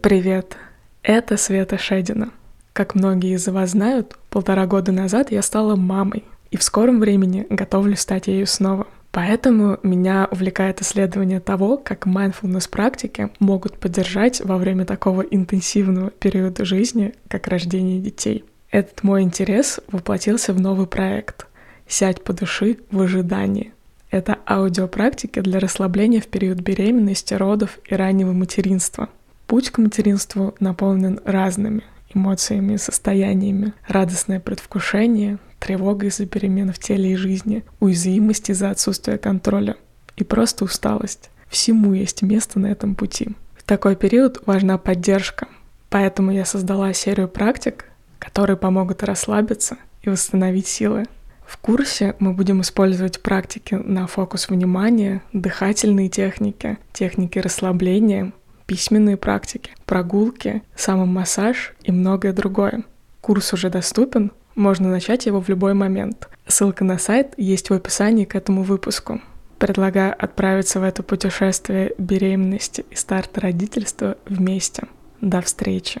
Привет, это Света Шедина. Как многие из вас знают, полтора года назад я стала мамой, и в скором времени готовлюсь стать ею снова. Поэтому меня увлекает исследование того, как mindfulness практики могут поддержать во время такого интенсивного периода жизни, как рождение детей. Этот мой интерес воплотился в новый проект «Сядь по души в ожидании». Это аудиопрактики для расслабления в период беременности, родов и раннего материнства. Путь к материнству наполнен разными эмоциями и состояниями. Радостное предвкушение, тревога из-за перемен в теле и жизни, уязвимость из-за отсутствия контроля и просто усталость. Всему есть место на этом пути. В такой период важна поддержка, поэтому я создала серию практик, которые помогут расслабиться и восстановить силы. В курсе мы будем использовать практики на фокус внимания, дыхательные техники, техники расслабления, письменные практики, прогулки, самомассаж и многое другое. Курс уже доступен, можно начать его в любой момент. Ссылка на сайт есть в описании к этому выпуску. Предлагаю отправиться в это путешествие беременности и старта родительства вместе. До встречи!